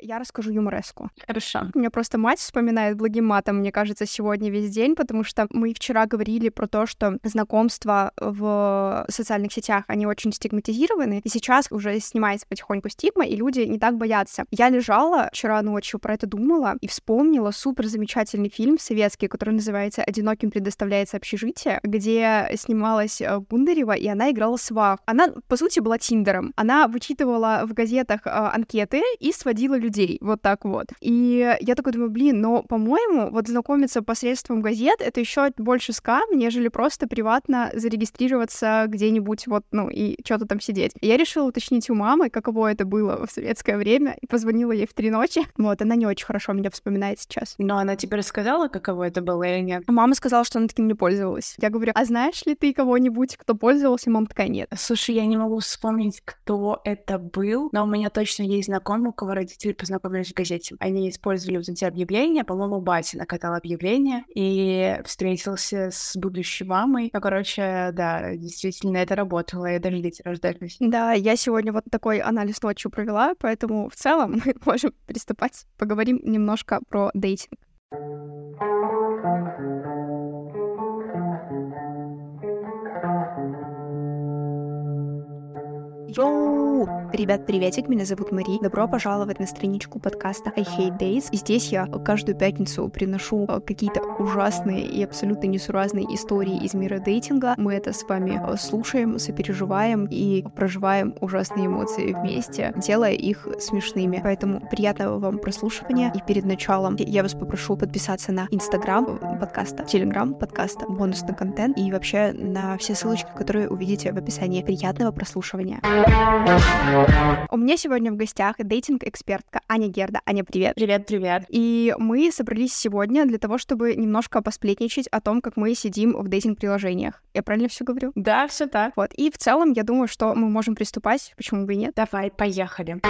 я расскажу юмореску. Хорошо. У меня просто мать вспоминает благим матом, мне кажется, сегодня весь день, потому что мы вчера говорили про то, что знакомства в социальных сетях, они очень стигматизированы, и сейчас уже снимается потихоньку стигма, и люди не так боятся. Я лежала вчера ночью, про это думала, и вспомнила супер замечательный фильм советский, который называется «Одиноким предоставляется общежитие», где снималась э, Бундарева, и она играла свах. Она, по сути, была Тиндером. Она вычитывала в газетах э, анкеты и сводила людей. Вот так вот. И я такой думаю, блин, но, по-моему, вот знакомиться посредством газет — это еще больше скам, нежели просто приватно зарегистрироваться где-нибудь вот, ну, и что-то там сидеть. И я решила уточнить у мамы, каково это было в советское время, и позвонила ей в три ночи. Вот, она не очень хорошо меня вспоминает сейчас. Но она тебе рассказала, каково это было или нет? Мама сказала, что она таким не пользовалась. Я говорю, а знаешь ли ты кого-нибудь, кто пользовался? Мама такая, нет. Слушай, я не могу вспомнить, кто это был, но у меня точно есть знакомый, у кого родители познакомились в газете. Они использовали вот эти объявления, по-моему, батя накатал объявление и встретился с будущей мамой. Ну, короче, да, действительно, это работало, и даже дети рождались. Да, я сегодня вот такой анализ ночью провела, поэтому в целом мы можем приступать. Поговорим немножко про дейтинг. Йоу! Ребят, приветик, меня зовут Мари. Добро пожаловать на страничку подкаста I Hate Days. Здесь я каждую пятницу приношу э, какие-то ужасные и абсолютно несуразные истории из мира дейтинга. Мы это с вами э, слушаем, сопереживаем и проживаем ужасные эмоции вместе, делая их смешными. Поэтому приятного вам прослушивания. И перед началом я вас попрошу подписаться на Инстаграм подкаста, Телеграм подкаста, бонусный контент и вообще на все ссылочки, которые увидите в описании. Приятного прослушивания. У меня сегодня в гостях дейтинг-экспертка Аня Герда. Аня, привет. Привет, привет. И мы собрались сегодня для того, чтобы немножко посплетничать о том, как мы сидим в дейтинг-приложениях. Я правильно все говорю? Да, все так. Вот. И в целом, я думаю, что мы можем приступать. Почему бы и нет? Давай, поехали.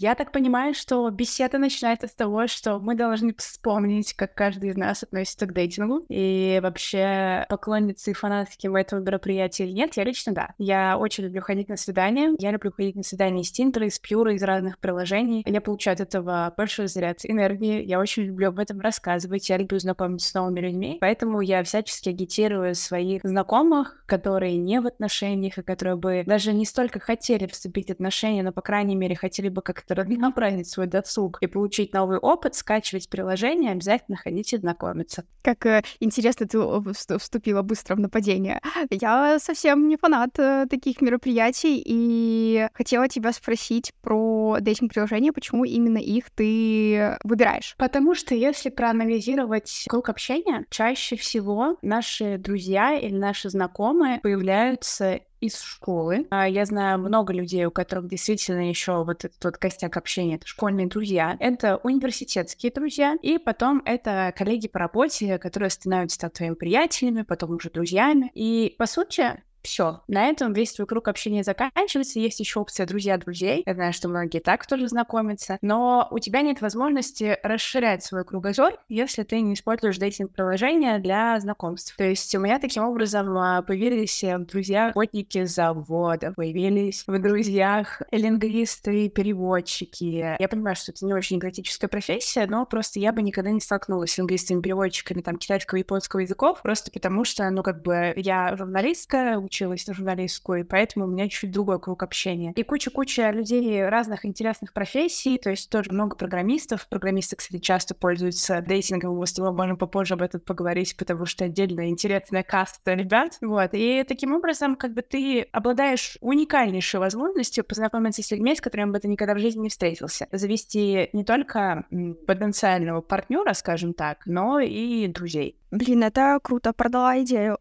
Я так понимаю, что беседа начинается с того, что мы должны вспомнить, как каждый из нас относится к дейтингу. И вообще, поклонницы и фанатки этого мероприятия или нет, я лично да. Я очень люблю ходить на свидания. Я люблю ходить на свидания из Тиндера, из Пьюра, из разных приложений. Я получаю от этого большой заряд энергии. Я очень люблю об этом рассказывать. Я люблю знакомиться с новыми людьми. Поэтому я всячески агитирую своих знакомых, которые не в отношениях, и которые бы даже не столько хотели вступить в отношения, но, по крайней мере, хотели бы как-то разнообразить свой досуг и получить новый опыт, скачивать приложение, обязательно ходите знакомиться. Как э, интересно ты вступила быстро в нападение. Я совсем не фанат э, таких мероприятий и хотела тебя спросить про дейтинг-приложения, почему именно их ты выбираешь? Потому что если проанализировать круг общения, чаще всего наши друзья или наши знакомые появляются из школы. А, я знаю много людей, у которых действительно еще вот этот вот костяк общения — это школьные друзья, это университетские друзья, и потом это коллеги по работе, которые становятся так твоими приятелями, потом уже друзьями. И, по сути, все. На этом весь твой круг общения заканчивается. Есть еще опция друзья друзей. Я знаю, что многие так тоже знакомятся. Но у тебя нет возможности расширять свой кругозор, если ты не используешь дейтинг-приложения для знакомств. То есть у меня таким образом а, появились в друзьях работники завода, появились в друзьях лингвисты, переводчики. Я понимаю, что это не очень экзотическая профессия, но просто я бы никогда не столкнулась с лингвистами, переводчиками там китайского и японского языков, просто потому что, ну, как бы я журналистка, училась на журналистскую, и поэтому у меня чуть другой круг общения. И куча-куча людей разных интересных профессий, то есть тоже много программистов. Программисты, кстати, часто пользуются дейтингом, мы с тобой можем попозже об этом поговорить, потому что отдельно интересная каста ребят. Вот. И таким образом, как бы ты обладаешь уникальнейшей возможностью познакомиться с людьми, с которыми бы ты никогда в жизни не встретился. Завести не только потенциального партнера, скажем так, но и друзей. Блин, это круто, продала идею.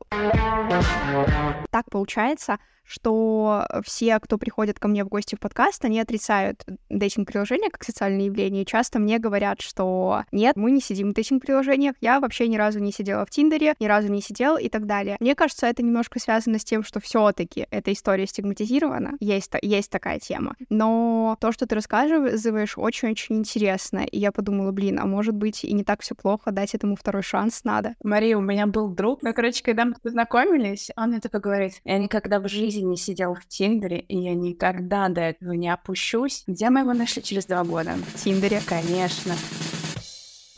Так получается, что все, кто приходит ко мне в гости в подкаст, они отрицают дейтинг-приложения как социальное явление. Часто мне говорят, что нет, мы не сидим в дейтинг-приложениях, я вообще ни разу не сидела в Тиндере, ни разу не сидел и так далее. Мне кажется, это немножко связано с тем, что все таки эта история стигматизирована, есть, есть такая тема. Но то, что ты рассказываешь, очень-очень интересно. И я подумала, блин, а может быть и не так все плохо, дать этому второй шанс надо. Мария, у меня был друг, ну, короче, когда мы познакомились, он мне такой говорит, я никогда в жизни не сидел в Тиндере, и я никогда до этого не опущусь. Где мы его нашли через два года? В Тиндере. Конечно.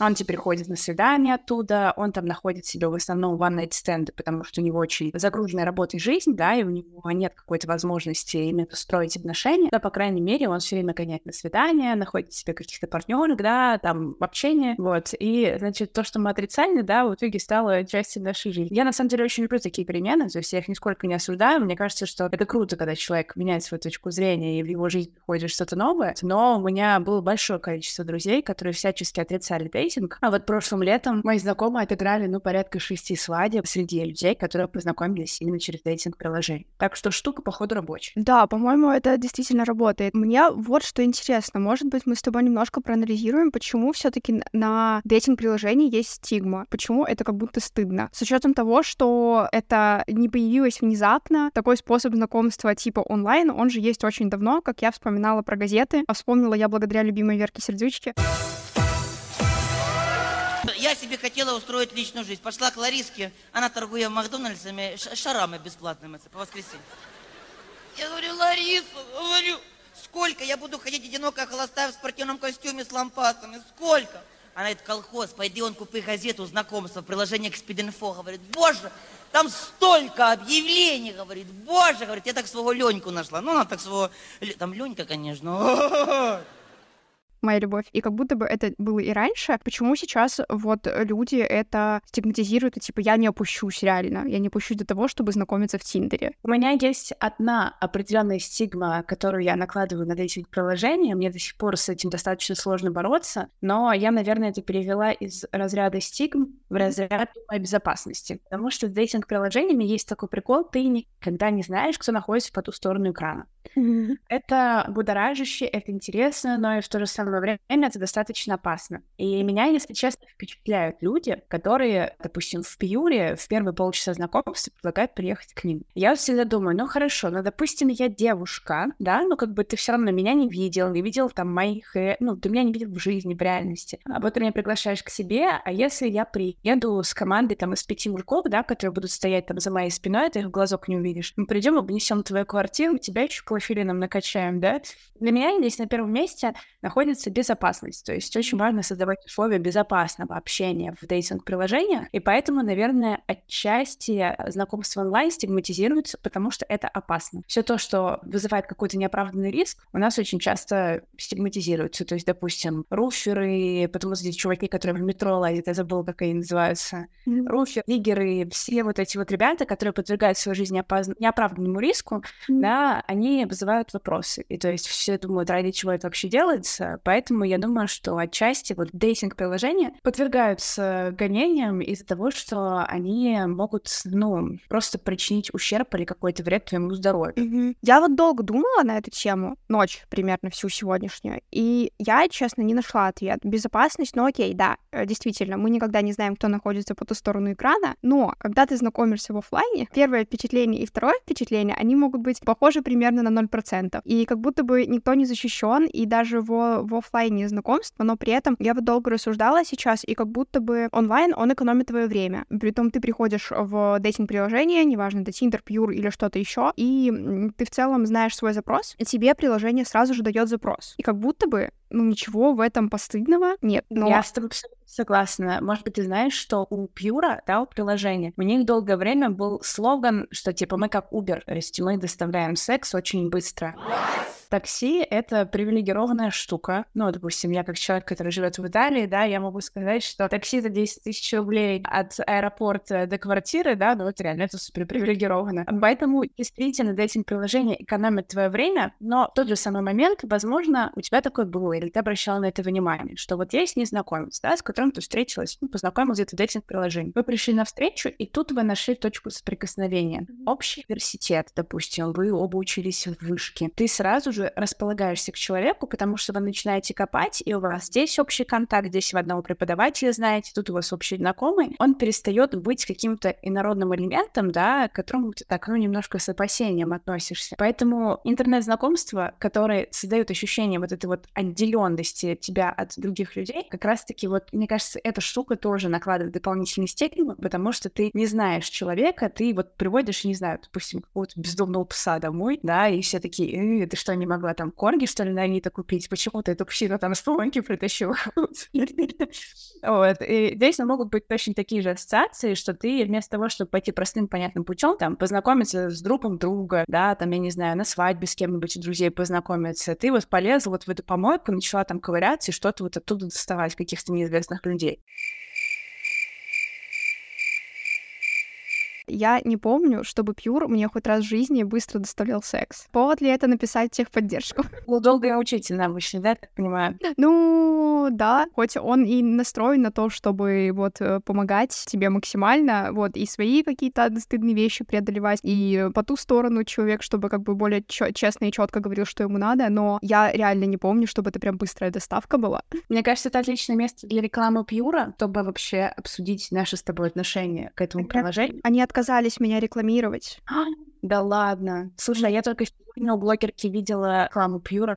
Он теперь ходит на свидание оттуда, он там находит себе в основном one-night стенды, потому что у него очень загруженная работа и жизнь, да, и у него нет какой-то возможности именно строить отношения, но, по крайней мере, он все время гоняет на свидание, находит себе каких-то партнеров, да, там, общение, вот, и, значит, то, что мы отрицали, да, в итоге стало частью нашей жизни. Я, на самом деле, очень люблю такие перемены, то есть я их нисколько не осуждаю, мне кажется, что это круто, когда человек меняет свою точку зрения, и в его жизнь приходит что-то новое, но у меня было большое количество друзей, которые всячески отрицали дейтинг. А вот прошлым летом мои знакомые отыграли, ну, порядка шести свадеб среди людей, которые познакомились именно через дейтинг-приложение. Так что штука, походу, рабочая. Да, по-моему, это действительно работает. Мне вот что интересно. Может быть, мы с тобой немножко проанализируем, почему все таки на дейтинг-приложении есть стигма. Почему это как будто стыдно. С учетом того, что это не появилось внезапно, такой способ знакомства типа онлайн, он же есть очень давно, как я вспоминала про газеты, а вспомнила я благодаря любимой Верке Сердючке. Я себе хотела устроить личную жизнь. Пошла к Лариске, она торгуя Макдональдсами, шарами бесплатными по воскресенье. Я говорю, Лариса, говорю, сколько я буду ходить одинокая холостая в спортивном костюме с лампасами? Сколько? Она говорит, колхоз, пойди он купи газету знакомства, приложение к Спидинфо. Говорит, боже, там столько объявлений, говорит, боже, говорит, я так своего Леньку нашла. Ну, она так своего, там Ленька, конечно моя любовь. И как будто бы это было и раньше. Почему сейчас вот люди это стигматизируют, и типа я не опущусь реально, я не опущусь до того, чтобы знакомиться в Тиндере? У меня есть одна определенная стигма, которую я накладываю на эти приложения. Мне до сих пор с этим достаточно сложно бороться, но я, наверное, это перевела из разряда стигм в разряд моей безопасности. Потому что с дейтинг-приложениями есть такой прикол, ты никогда не знаешь, кто находится по ту сторону экрана. Это будоражище, это интересно, но и в то же самое время это достаточно опасно. И меня, если честно, впечатляют люди, которые, допустим, в Пьюре в первые полчаса знакомства предлагают приехать к ним. Я всегда думаю, ну хорошо, ну допустим, я девушка, да, ну как бы ты все равно меня не видел, не видел там моих, э, ну ты меня не видел в жизни, в реальности. А вот ты меня приглашаешь к себе, а если я приеду с командой там из пяти мужиков, да, которые будут стоять там за моей спиной, ты их в глазок не увидишь, мы придем, обнесем твою квартиру, тебя еще клофелином накачаем, да? Для меня здесь на первом месте находится безопасность. То есть очень важно создавать условия безопасного общения в дейтинг-приложениях. И поэтому, наверное, отчасти знакомство онлайн стигматизируется, потому что это опасно. Все то, что вызывает какой-то неоправданный риск, у нас очень часто стигматизируется. То есть, допустим, руферы, потому что здесь чуваки, которые в метро лазят, я забыла, как они называются, mm-hmm. руферы, лигеры, все вот эти вот ребята, которые подвергают свою жизнь неоправданному риску, mm-hmm. да, они вызывают вопросы. И то есть все думают, ради чего это вообще делается. Поэтому я думаю, что отчасти вот дейтинг-приложения подвергаются гонениям из-за того, что они могут, ну, просто причинить ущерб или какой-то вред твоему здоровью. Mm-hmm. Я вот долго думала на эту тему, ночь примерно всю сегодняшнюю, и я, честно, не нашла ответ. Безопасность, ну окей, да, э, действительно, мы никогда не знаем, кто находится по ту сторону экрана, но когда ты знакомишься в офлайне, первое впечатление и второе впечатление, они могут быть похожи примерно на 0%. И как будто бы никто не защищен, и даже в, в офлайне знакомства, но при этом я вот долго рассуждала сейчас, и как будто бы онлайн он экономит твое время. Притом ты приходишь в дейтинг-приложение, неважно, это Tinder, Pure или что-то еще, и ты в целом знаешь свой запрос, и тебе приложение сразу же дает запрос. И как будто бы ну, ничего в этом постыдного нет. Но... Я с тобой согласна. Может быть, ты знаешь, что у Пьюра, да, у приложения, у них долгое время был слоган, что типа мы как Uber, то есть мы доставляем секс очень быстро. What? Такси — это привилегированная штука. Ну, допустим, я как человек, который живет в Италии, да, я могу сказать, что такси за 10 тысяч рублей от аэропорта до квартиры, да, ну, это реально это супер привилегированно. Поэтому действительно дейтинг-приложение экономит твое время, но в тот же самый момент, возможно, у тебя такое было, или ты обращала на это внимание, что вот есть незнакомец, да, с которым ты встретилась, ну, познакомилась где-то в дейтинг-приложении. Вы пришли на встречу, и тут вы нашли точку соприкосновения. Общий университет, допустим, вы оба учились в вышке. Ты сразу же уже располагаешься к человеку, потому что вы начинаете копать, и у вас здесь общий контакт, здесь вы одного преподавателя знаете, тут у вас общий знакомый, он перестает быть каким-то инородным элементом, да, к которому ты так, ну, немножко с опасением относишься. Поэтому интернет-знакомства, которые создают ощущение вот этой вот отделенности тебя от других людей, как раз-таки вот, мне кажется, эта штука тоже накладывает дополнительный степень, потому что ты не знаешь человека, ты вот приводишь, не знаю, допустим, какого-то бездомного пса домой, да, и все такие, э, ты что, не могла там корги, что ли, на Авито купить? Почему ты эту псину там с помойки притащила? Вот. И здесь могут быть точно такие же ассоциации, что ты вместо того, чтобы пойти простым, понятным путем, там, познакомиться с другом друга, да, там, я не знаю, на свадьбе с кем-нибудь друзей познакомиться, ты вот полезла вот в эту помойку, начала там ковыряться и что-то вот оттуда доставать, каких-то неизвестных людей. Я не помню, чтобы Пьюр мне хоть раз в жизни быстро доставлял секс. Повод ли это написать техподдержку? Ну, долго и мучительно обычно, да, так понимаю? Ну, да, хоть он и настроен на то, чтобы вот э, помогать тебе максимально, вот, и свои какие-то стыдные вещи преодолевать, и по ту сторону человек, чтобы как бы более честно и четко говорил, что ему надо, но я реально не помню, чтобы это прям быстрая доставка была. Мне кажется, это отличное место для рекламы Пьюра, чтобы вообще обсудить наши с тобой отношения к этому приложению. Они отказались меня рекламировать. Да ладно. Слушай, а я только у блогерки видела рекламу Пьюра.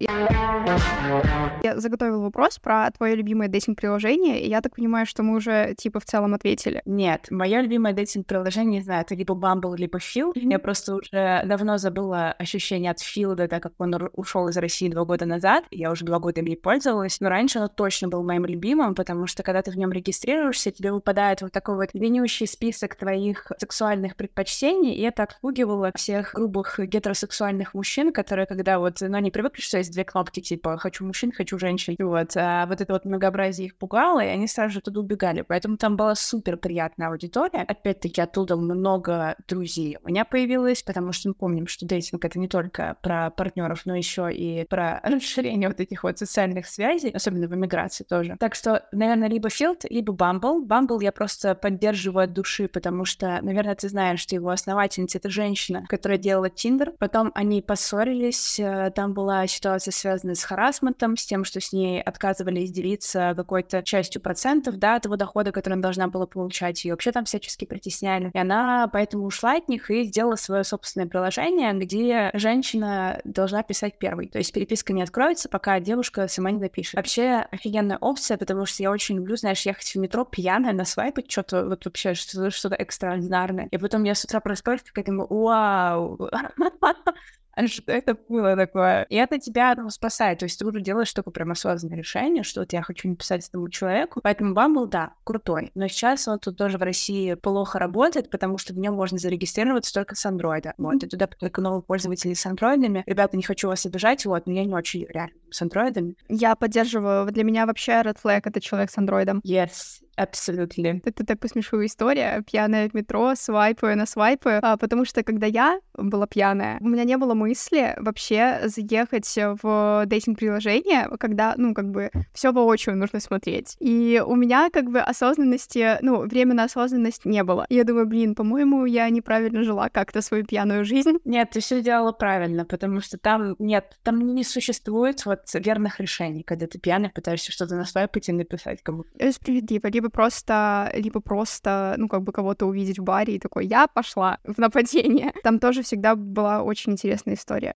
Я заготовила вопрос про твое любимое дейтинг-приложение, и я так понимаю, что мы уже, типа, в целом ответили. Нет, мое любимое дейтинг-приложение, не знаю, это либо Bumble, либо Фил. Mm-hmm. Я просто уже давно забыла ощущение от Филда, так как он ушел из России два года назад. Я уже два года им не пользовалась. Но раньше оно точно был моим любимым, потому что когда ты в нем регистрируешься, тебе выпадает вот такой вот длиннющий список твоих сексуальных предпочтений, и это отпугивало всех грубых гетеросексуальных мужчин мужчин, которые, когда вот, ну, они привыкли, что есть две кнопки, типа, хочу мужчин, хочу женщин, вот, а вот это вот многообразие их пугало, и они сразу же туда убегали, поэтому там была супер приятная аудитория, опять-таки оттуда много друзей у меня появилось, потому что мы помним, что дейтинг это не только про партнеров, но еще и про расширение вот этих вот социальных связей, особенно в эмиграции тоже. Так что, наверное, либо Field, либо Bumble. Bumble я просто поддерживаю от души, потому что, наверное, ты знаешь, что его основательница — это женщина, которая делала Tinder, потом они по поссорились. Э, там была ситуация, связанная с харасментом, с тем, что с ней отказывались делиться какой-то частью процентов, да, того дохода, который она должна была получать. И вообще там всячески притесняли. И она поэтому ушла от них и сделала свое собственное приложение, где женщина должна писать первой. То есть переписка не откроется, пока девушка сама не напишет. Вообще офигенная опция, потому что я очень люблю, знаешь, ехать в метро пьяная, на свайпать что-то, вот вообще что-то, экстраординарное. И потом я с утра просыпаюсь, такая думаю, вау, что это было такое? И это тебя ну, спасает. То есть ты уже делаешь такое прям осознанное решение, что вот я хочу написать этому человеку. Поэтому Bumble, да, крутой. Но сейчас он тут тоже в России плохо работает, потому что в нем можно зарегистрироваться только с андроида. Вот, и туда только новые пользователи с андроидами. Ребята, не хочу вас обижать, вот, но я не очень реально с андроидами. Я поддерживаю. Для меня вообще Red Flag — это человек с андроидом. Yes, Абсолютно. Это такая смешная история. Пьяная в метро, свайпаю на свайпы. А, потому что когда я была пьяная, у меня не было мысли вообще заехать в дейтинг-приложение, когда, ну, как бы, все воочию нужно смотреть. И у меня, как бы, осознанности, ну, время на осознанность не было. И я думаю, блин, по-моему, я неправильно жила как-то свою пьяную жизнь. Нет, ты все делала правильно, потому что там нет, там не существует вот верных решений, когда ты пьяный пытаешься что-то на свайпать и написать кому-то. Справедливо. Либо либо просто, либо просто, ну, как бы кого-то увидеть в баре и такой, я пошла в нападение. Там тоже всегда была очень интересная история.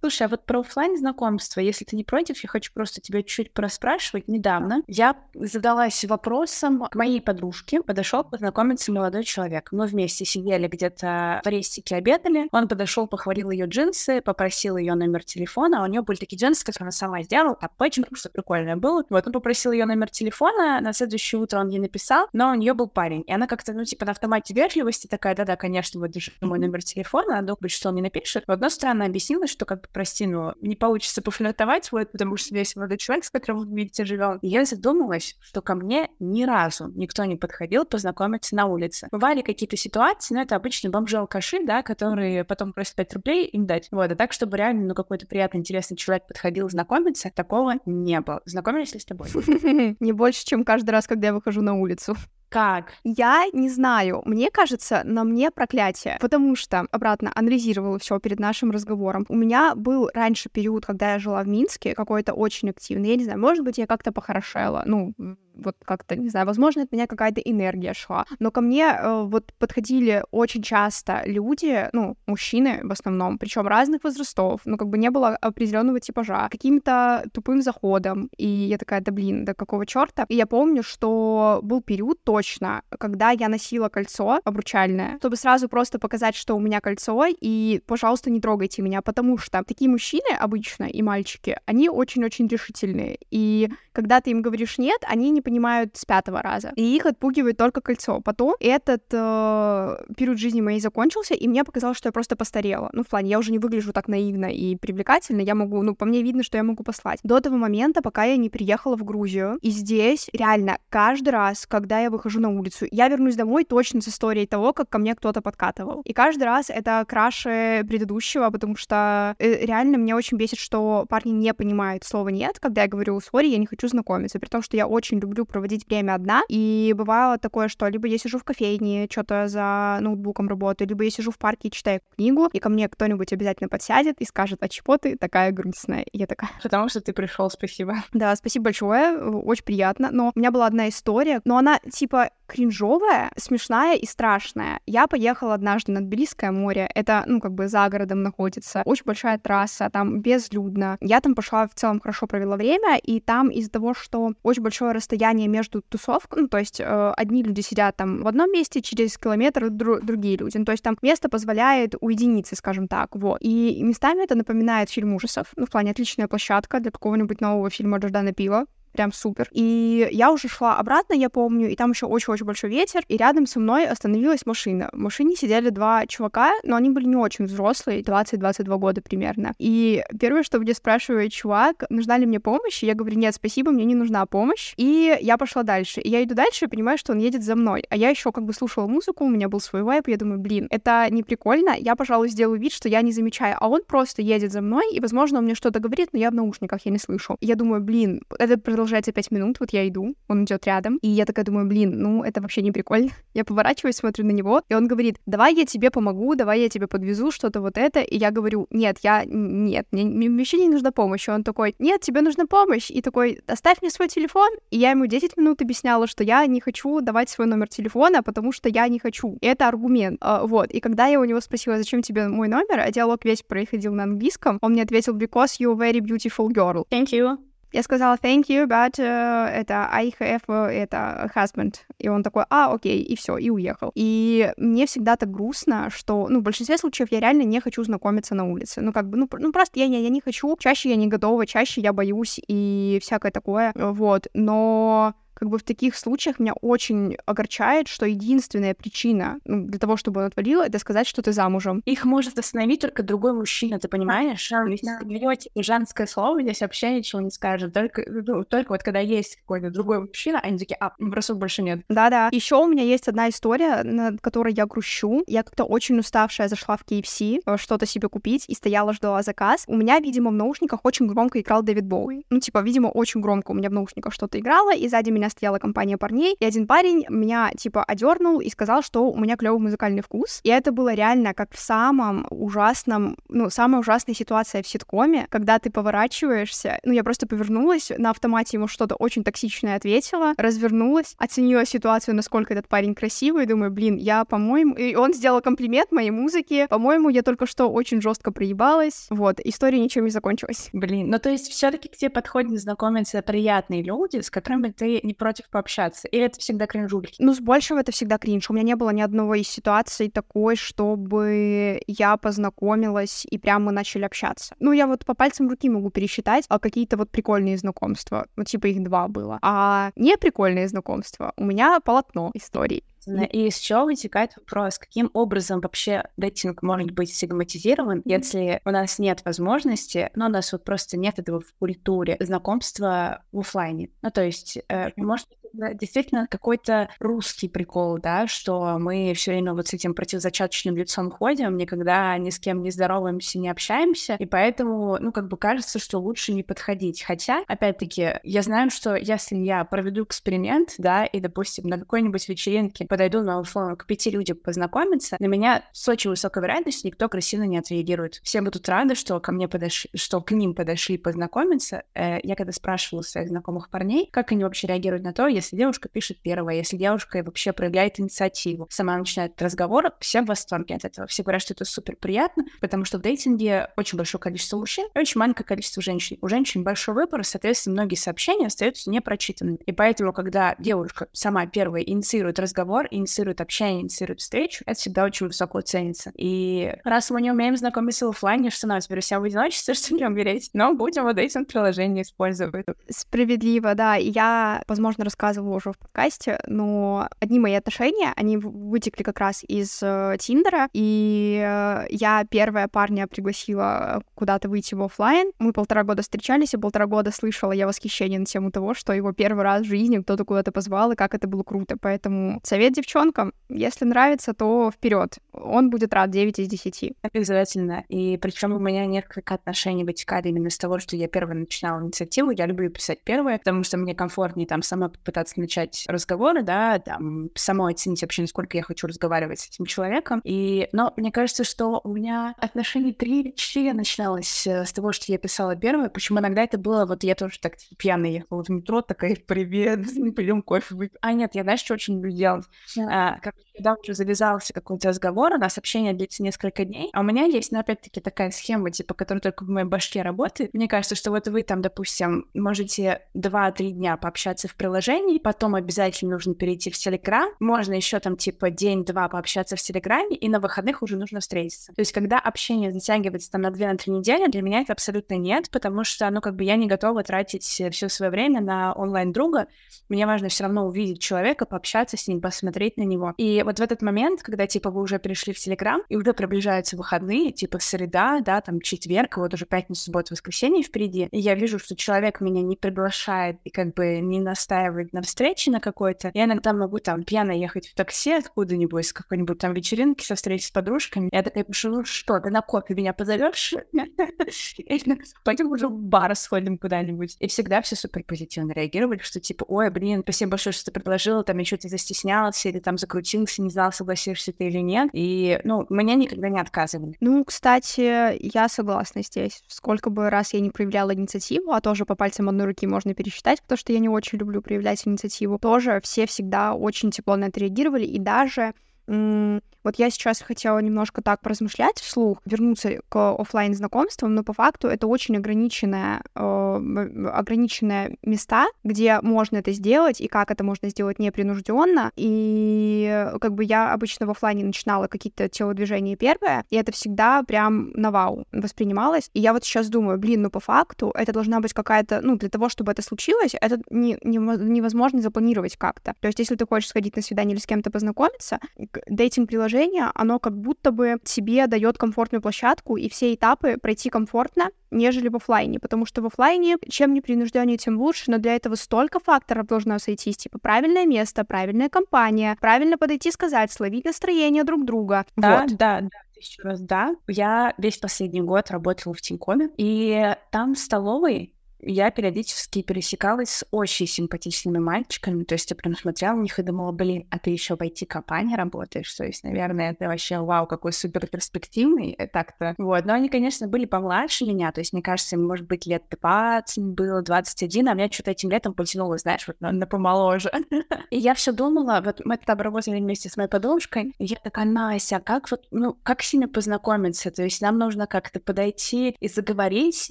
Слушай, а вот про офлайн знакомство, если ты не против, я хочу просто тебя чуть-чуть проспрашивать. Недавно я задалась вопросом к моей подружке. Подошел познакомиться молодой человек. Мы вместе сидели где-то в рестике, обедали. Он подошел, похвалил ее джинсы, попросил ее номер телефона. А у нее были такие джинсы, которые она сама сделала, тапочек, что прикольное было. Вот он попросил ее номер телефона, телефона, на следующее утро он ей написал, но у нее был парень. И она как-то, ну, типа, на автомате вежливости такая, да-да, конечно, вот держи мой номер телефона, надо быть, что он мне напишет. В одной стороне объяснила, что, как бы, прости, ну, не получится пофлиртовать, вот, потому что весь молодой человек, с которым вы вместе живем. И я задумалась, что ко мне ни разу никто не подходил познакомиться на улице. Бывали какие-то ситуации, но это обычно бомжи-алкаши, да, которые потом просят 5 рублей им дать. Вот, а так, чтобы реально, ну, какой-то приятный, интересный человек подходил знакомиться, такого не было. Знакомились ли с тобой? Не больше, чем каждый раз, когда я выхожу на улицу. Как? Я не знаю. Мне кажется, на мне проклятие. Потому что, обратно, анализировала все перед нашим разговором. У меня был раньше период, когда я жила в Минске, какой-то очень активный. Я не знаю, может быть, я как-то похорошела. Ну, вот как-то, не знаю, возможно, от меня какая-то энергия шла. Но ко мне э, вот подходили очень часто люди, ну, мужчины в основном, причем разных возрастов, ну, как бы не было определенного типажа, каким-то тупым заходом. И я такая, да блин, да какого черта? И я помню, что был период точно, когда я носила кольцо обручальное, чтобы сразу просто показать, что у меня кольцо, и, пожалуйста, не трогайте меня, потому что такие мужчины обычно и мальчики, они очень-очень решительные. И когда ты им говоришь нет, они не понимают с пятого раза. И их отпугивает только кольцо. Потом этот э, период жизни моей закончился, и мне показалось, что я просто постарела. Ну, в плане, я уже не выгляжу так наивно и привлекательно, я могу, ну, по мне видно, что я могу послать. До того момента, пока я не приехала в Грузию, и здесь реально каждый раз, когда я выхожу на улицу, я вернусь домой точно с историей того, как ко мне кто-то подкатывал. И каждый раз это краше предыдущего, потому что э, реально мне очень бесит, что парни не понимают слова «нет», когда я говорю «сори, я не хочу знакомиться», при том, что я очень люблю люблю проводить время одна, и бывало такое, что либо я сижу в кофейне, что-то за ноутбуком работаю, либо я сижу в парке и читаю книгу, и ко мне кто-нибудь обязательно подсядет и скажет, а чего ты такая грустная? И я такая... Потому что ты пришел, спасибо. Да, спасибо большое, очень приятно. Но у меня была одна история, но она типа кринжовая, смешная и страшная. Я поехала однажды на Тбилисское море. Это, ну, как бы за городом находится. Очень большая трасса, там безлюдно. Я там пошла в целом хорошо провела время, и там из-за того, что очень большое расстояние между тусовками, ну, то есть э, одни люди сидят там в одном месте, через километр дру- другие люди. Ну, то есть там место позволяет уединиться, скажем так, вот. И местами это напоминает фильм ужасов. Ну, в плане отличная площадка для какого-нибудь нового фильма Джордана Пила прям супер. И я уже шла обратно, я помню, и там еще очень-очень большой ветер, и рядом со мной остановилась машина. В машине сидели два чувака, но они были не очень взрослые, 20-22 года примерно. И первое, что мне спрашивает чувак, нужна ли мне помощь, и я говорю, нет, спасибо, мне не нужна помощь. И я пошла дальше. И я иду дальше и понимаю, что он едет за мной. А я еще как бы слушала музыку, у меня был свой вайп, и я думаю, блин, это не прикольно, я, пожалуй, сделаю вид, что я не замечаю, а он просто едет за мной, и, возможно, он мне что-то говорит, но я в наушниках, я не слышу. И я думаю, блин, это продолжается продолжается пять минут, вот я иду, он идет рядом, и я такая думаю, блин, ну это вообще не прикольно. Я поворачиваюсь, смотрю на него, и он говорит, давай я тебе помогу, давай я тебе подвезу, что-то вот это, и я говорю, нет, я, нет, мне, мне вообще не нужна помощь. И он такой, нет, тебе нужна помощь, и такой, оставь мне свой телефон, и я ему 10 минут объясняла, что я не хочу давать свой номер телефона, потому что я не хочу. Это аргумент. А, вот, и когда я у него спросила, зачем тебе мой номер, а диалог весь происходил на английском, он мне ответил, because you're very beautiful girl. Thank you. Я сказала thank you, but uh, это I have uh, это husband. И он такой, а, окей, и все, и уехал. И мне всегда так грустно, что, ну, в большинстве случаев я реально не хочу знакомиться на улице. Ну, как бы, ну, ну просто я, я, я не хочу. Чаще я не готова, чаще я боюсь и всякое такое. Вот. Но как бы в таких случаях меня очень огорчает, что единственная причина ну, для того, чтобы он отвалил, это сказать, что ты замужем. Их может остановить только другой мужчина, ты понимаешь? Да. Если ты берете женское слово, здесь вообще ничего не скажет. Только, ну, только вот когда есть какой-то другой мужчина, они такие, а, бросов больше нет. Да-да. Еще у меня есть одна история, над которой я грущу. Я как-то очень уставшая зашла в KFC э, что-то себе купить и стояла, ждала заказ. У меня, видимо, в наушниках очень громко играл Дэвид Боуи. Ну, типа, видимо, очень громко у меня в наушниках что-то играло, и сзади меня стояла компания парней, и один парень меня, типа, одернул и сказал, что у меня клевый музыкальный вкус. И это было реально как в самом ужасном, ну, самая ужасная ситуация в ситкоме, когда ты поворачиваешься, ну, я просто повернулась, на автомате ему что-то очень токсичное ответила, развернулась, оценила ситуацию, насколько этот парень красивый, думаю, блин, я, по-моему... И он сделал комплимент моей музыке, по-моему, я только что очень жестко проебалась, вот, история ничем не закончилась. Блин, ну, то есть все таки к тебе подходят знакомиться приятные люди, с которыми ты не против пообщаться? Или это всегда кринжульки? Ну, с большего это всегда кринж. У меня не было ни одного из ситуаций такой, чтобы я познакомилась и прямо начали общаться. Ну, я вот по пальцам руки могу пересчитать а какие-то вот прикольные знакомства. Ну, типа их два было. А не прикольные знакомства у меня полотно историй. И из чего вытекает вопрос, каким образом вообще дейтинг может быть стигматизирован, если у нас нет возможности, но у нас вот просто нет этого в культуре знакомства в офлайне. Ну, то есть, э, может, действительно какой-то русский прикол, да, что мы все время вот с этим противозачаточным лицом ходим, никогда ни с кем не здороваемся, не общаемся, и поэтому, ну, как бы кажется, что лучше не подходить. Хотя, опять-таки, я знаю, что если я проведу эксперимент, да, и, допустим, на какой-нибудь вечеринке подойду на условно к пяти людям познакомиться, на меня с очень высокой вероятностью никто красиво не отреагирует. Все будут рады, что ко мне подошли, что к ним подошли познакомиться. Э, я когда спрашивала своих знакомых парней, как они вообще реагируют на то, если девушка пишет первое, если девушка вообще проявляет инициативу, сама начинает разговор, все в восторге от этого. Все говорят, что это супер приятно, потому что в дейтинге очень большое количество мужчин и очень маленькое количество женщин. У женщин большой выбор, соответственно, многие сообщения остаются непрочитанными. И поэтому, когда девушка сама первая инициирует разговор, инициирует общение, инициирует встречу, это всегда очень высоко ценится. И раз мы не умеем знакомиться в офлайне, что теперь себя в одиночестве, что не умереть, но будем вот дейтинг-приложение использовать. Справедливо, да. Я, возможно, рассказывала уже в подкасте, но одни мои отношения, они вытекли как раз из э, Тиндера, и э, я первая парня пригласила куда-то выйти в офлайн. Мы полтора года встречались, и полтора года слышала я восхищение на тему того, что его первый раз в жизни кто-то куда-то позвал, и как это было круто. Поэтому совет девчонкам, если нравится, то вперед. Он будет рад 9 из 10. Обязательно. И причем у меня несколько отношений вытекали именно с того, что я первая начинала инициативу. Я люблю писать первое, потому что мне комфортнее там сама попытаться начать разговоры, да, там, самой оценить вообще, насколько я хочу разговаривать с этим человеком. И, но мне кажется, что у меня отношения три или четыре начиналось э, с того, что я писала первое. Почему иногда это было, вот я тоже так типа, пьяная ехала в метро, такая, привет, пойдем кофе выпьем. А нет, я, знаешь, что очень люблю делать? А, как, когда уже завязался какой-то разговор, у нас общение длится несколько дней, а у меня есть, ну, опять-таки, такая схема, типа, которая только в моей башке работает. Мне кажется, что вот вы там, допустим, можете 2-3 дня пообщаться в приложении, потом обязательно нужно перейти в Телеграм, можно еще там, типа, день-два пообщаться в Телеграме, и на выходных уже нужно встретиться. То есть, когда общение затягивается там на 2-3 недели, для меня это абсолютно нет, потому что, ну, как бы я не готова тратить все свое время на онлайн-друга. Мне важно все равно увидеть человека, пообщаться с ним, посмотреть на него. И вот в этот момент, когда, типа, вы уже перешли в Телеграм, и уже приближаются выходные, типа, среда, да, там, четверг, вот уже пятница, суббота, воскресенье впереди, и я вижу, что человек меня не приглашает и как бы не настаивает на встрече на какой-то, я иногда могу там пьяно ехать в такси откуда-нибудь, с какой-нибудь там вечеринки, со встречи с подружками. Я такая пишу, ну что, ты на кофе меня позовешь? Пойдем уже в бар сходим куда-нибудь. И всегда все супер позитивно реагировали, что типа, ой, блин, спасибо большое, что ты предложила, там еще ты застеснялся или там закрутился, не знал, согласишься ты или нет. И, ну, мне никогда не отказывали. Ну, кстати, я согласна здесь. Сколько бы раз я не проявляла инициативу, а тоже по пальцам одной руки можно пересчитать, потому что я не очень люблю проявлять инициативу, тоже все всегда очень тепло на это реагировали, и даже вот я сейчас хотела немножко так поразмышлять вслух, вернуться к офлайн знакомствам, но по факту это очень ограниченное, э, ограниченные места, где можно это сделать и как это можно сделать непринужденно. И как бы я обычно в офлайне начинала какие-то телодвижения первые, и это всегда прям на вау воспринималось. И я вот сейчас думаю, блин, ну по факту это должна быть какая-то, ну для того, чтобы это случилось, это не, не, невозможно запланировать как-то. То есть если ты хочешь сходить на свидание или с кем-то познакомиться, дейтинг-приложение приложение, оно как будто бы тебе дает комфортную площадку и все этапы пройти комфортно, нежели в офлайне, потому что в офлайне чем непринужденнее, тем лучше, но для этого столько факторов должно сойтись, типа правильное место, правильная компания, правильно подойти сказать, словить настроение друг друга. Да, вот. да, да еще раз, да. Я весь последний год работала в Тинькоме, и там в столовой я периодически пересекалась с очень симпатичными мальчиками, то есть я прям смотрела на них и думала, блин, а ты еще в IT-компании работаешь, то есть, наверное, это вообще, вау, какой супер перспективный э, так-то. Вот, но они, конечно, были помладше меня, то есть, мне кажется, им, может быть, лет 20 было, 21, а меня что-то этим летом потянуло, знаешь, вот на, на помоложе. И я все думала, вот мы там работали вместе с моей подружкой, и я такая, Настя, как вот, ну, как с ними познакомиться? То есть нам нужно как-то подойти и заговорить с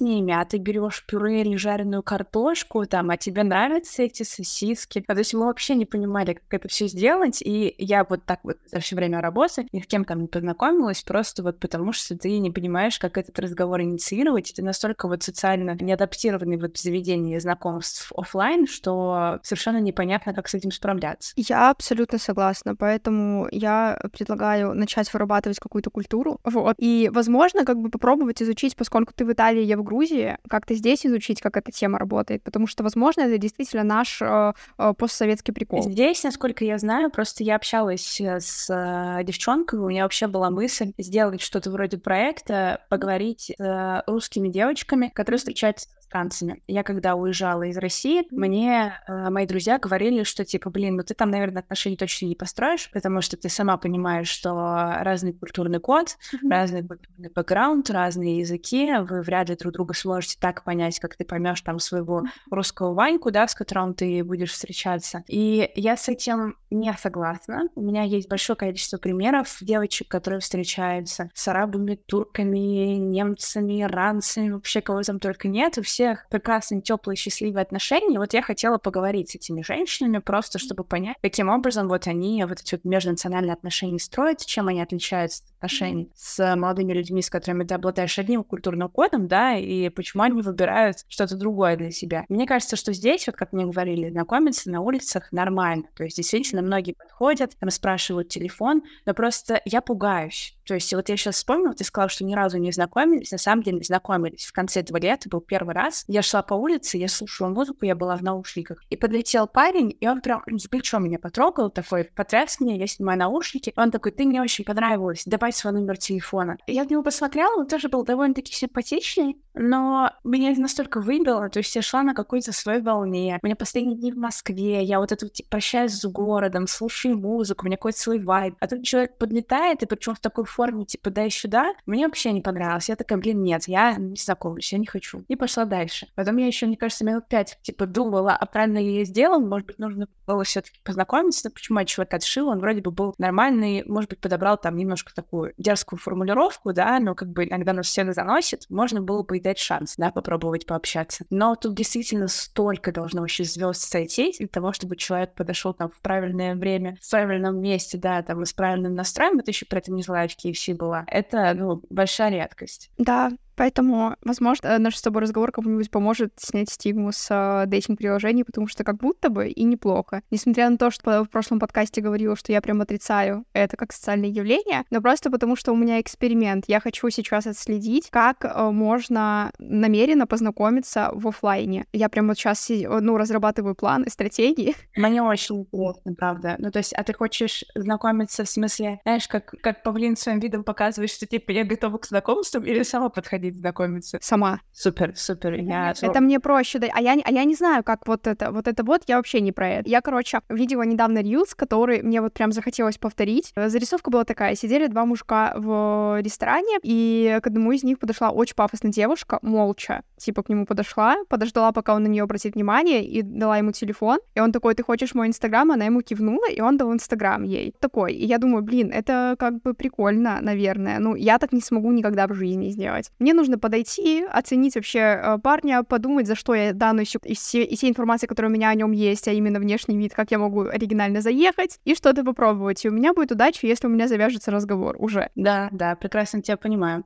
ними, а ты берешь пюре или жареную картошку, там, а тебе нравятся эти сосиски. А, то есть мы вообще не понимали, как это все сделать, и я вот так вот за все время работы ни с кем там не познакомилась, просто вот потому что ты не понимаешь, как этот разговор инициировать, и ты настолько вот социально не адаптированный вот в заведении знакомств офлайн, что совершенно непонятно, как с этим справляться. Я абсолютно согласна, поэтому я предлагаю начать вырабатывать какую-то культуру, вот, и, возможно, как бы попробовать изучить, поскольку ты в Италии, я в Грузии, как-то здесь изучить, как эта тема работает, потому что, возможно, это действительно наш э, э, постсоветский прикол. Здесь, насколько я знаю, просто я общалась э, с э, девчонкой, у меня вообще была мысль сделать что-то вроде проекта, поговорить с э, русскими девочками, которые встречаются иностранцами. Я когда уезжала из России, мне э, мои друзья говорили, что типа, блин, ну ты там, наверное, отношений точно не построишь, потому что ты сама понимаешь, что разный культурный код, mm-hmm. разный культурный бэкграунд, разные языки, вы вряд ли друг друга сможете так понять, как ты поймешь там своего русского Ваньку, да, с которым ты будешь встречаться. И я с этим не согласна. У меня есть большое количество примеров девочек, которые встречаются с арабами, турками, немцами, иранцами, вообще кого там только нет, и всех прекрасные, теплые, счастливые отношения. Вот я хотела поговорить с этими женщинами, просто чтобы понять, каким образом вот они вот эти вот межнациональные отношения строят, чем они отличаются от отношений с молодыми людьми, с которыми ты обладаешь одним культурным кодом, да, и почему они выбирают что-то другое для себя. Мне кажется, что здесь, вот как мне говорили, знакомиться на улицах нормально. То есть действительно многие подходят, там спрашивают телефон, но просто я пугаюсь. То есть вот я сейчас вспомнила, ты сказала, что ни разу не знакомились, на самом деле знакомились. В конце этого лета был первый раз. Я шла по улице, я слушала музыку, я была в наушниках. И подлетел парень, и он прям за плечо меня потрогал, такой, потряс меня, я снимаю наушники. Он такой, ты мне очень понравилась, давай свой номер телефона. Я в него посмотрела, он тоже был довольно-таки симпатичный, но меня настолько выбило, то есть я шла на какой-то своей волне. У меня последние дни в Москве, я вот это типа, прощаюсь с городом, слушаю музыку, у меня какой-то свой вайб. А тут человек подлетает, и причем в такой форме, типа, дай сюда. Мне вообще не понравилось. Я такая, блин, нет, я не знакомлюсь, я не хочу. И пошла дальше. Потом я еще, мне кажется, минут пять, типа, думала, а правильно ли я сделала, может быть, нужно было все-таки познакомиться, почему я человек отшил, он вроде бы был нормальный, может быть, подобрал там немножко такую дерзкую формулировку, да, но как бы иногда нас все заносит, можно было бы и дать шанс, да, попробовать пообщаться. Но тут действительно столько должно вообще звезд сойти для того, чтобы человек подошел там в правильное время, в правильном месте, да, там, и с правильным настроем, вот еще при этом не злая в KFC была. Это, ну, большая редкость. Да, Поэтому, возможно, наш с тобой разговор кому-нибудь поможет снять стигму с э, дейтинг-приложений, потому что как будто бы и неплохо. Несмотря на то, что в прошлом подкасте говорила, что я прям отрицаю это как социальное явление, но просто потому, что у меня эксперимент. Я хочу сейчас отследить, как э, можно намеренно познакомиться в офлайне. Я прям вот сейчас, ну, разрабатываю план и стратегии. Мне очень интересно, правда. Ну, то есть, а ты хочешь знакомиться в смысле, знаешь, как, как павлин своим видом показывает, что, типа, я готова к знакомствам или сама подходить ходить знакомиться? Сама. Супер, супер. Я... Это мне проще. Да. А, я, а я не знаю, как вот это, вот это вот, я вообще не про это. Я, короче, видела недавно рилс, который мне вот прям захотелось повторить. Зарисовка была такая. Сидели два мужика в ресторане, и к одному из них подошла очень пафосная девушка, молча. Типа к нему подошла, подождала, пока он на нее обратит внимание, и дала ему телефон. И он такой, ты хочешь мой инстаграм? Она ему кивнула, и он дал инстаграм ей. Такой. И я думаю, блин, это как бы прикольно, наверное. Ну, я так не смогу никогда в жизни сделать. Мне нужно подойти, оценить вообще э, парня, подумать, за что я данную еще из всей, из всей информации, которая у меня о нем есть, а именно внешний вид, как я могу оригинально заехать, и что-то попробовать. И у меня будет удача, если у меня завяжется разговор уже. Да, да, прекрасно тебя понимаю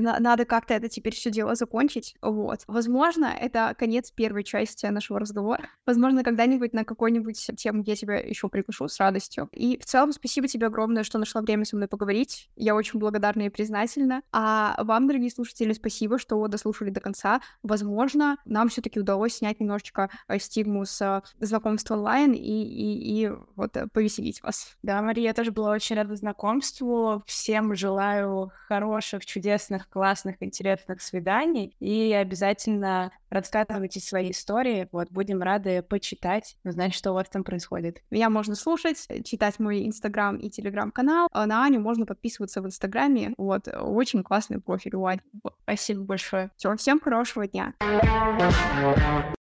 надо как-то это теперь все дело закончить. Вот. Возможно, это конец первой части нашего разговора. Возможно, когда-нибудь на какой-нибудь тему я тебя еще приглашу с радостью. И в целом, спасибо тебе огромное, что нашла время со мной поговорить. Я очень благодарна и признательна. А вам, дорогие слушатели, спасибо, что дослушали до конца. Возможно, нам все-таки удалось снять немножечко э, стигму с э, знакомства онлайн и, и, и вот э, повеселить вас. Да, Мария, я тоже была очень рада знакомству. Всем желаю хороших, чудесных классных, интересных свиданий. И обязательно рассказывайте свои истории. Вот, будем рады почитать, узнать, что у вас там происходит. Меня можно слушать, читать мой инстаграм и телеграм-канал. А на Аню можно подписываться в инстаграме. Вот, очень классный профиль у Ани. Спасибо большое. Все, всем хорошего дня.